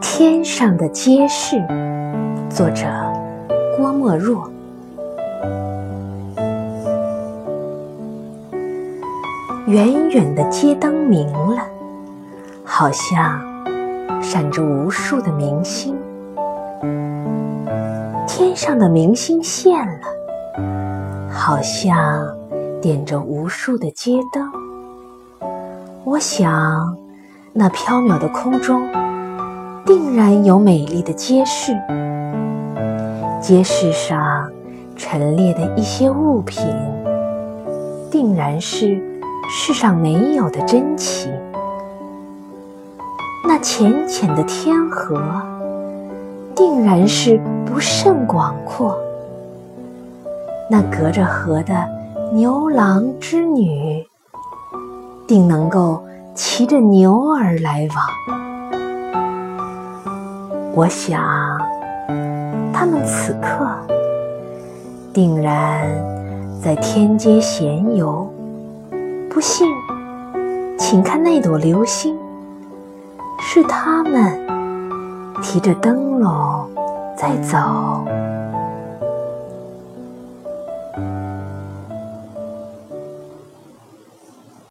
天上的街市，作者郭沫若。远远的街灯明了，好像闪着无数的明星。天上的明星现了，好像点着无数的街灯。我想，那缥缈的空中。定然有美丽的街市，街市上陈列的一些物品，定然是世上没有的珍奇。那浅浅的天河，定然是不甚广阔。那隔着河的牛郎织女，定能够骑着牛儿来往。我想，他们此刻定然在天街闲游。不信，请看那朵流星，是他们提着灯笼在走。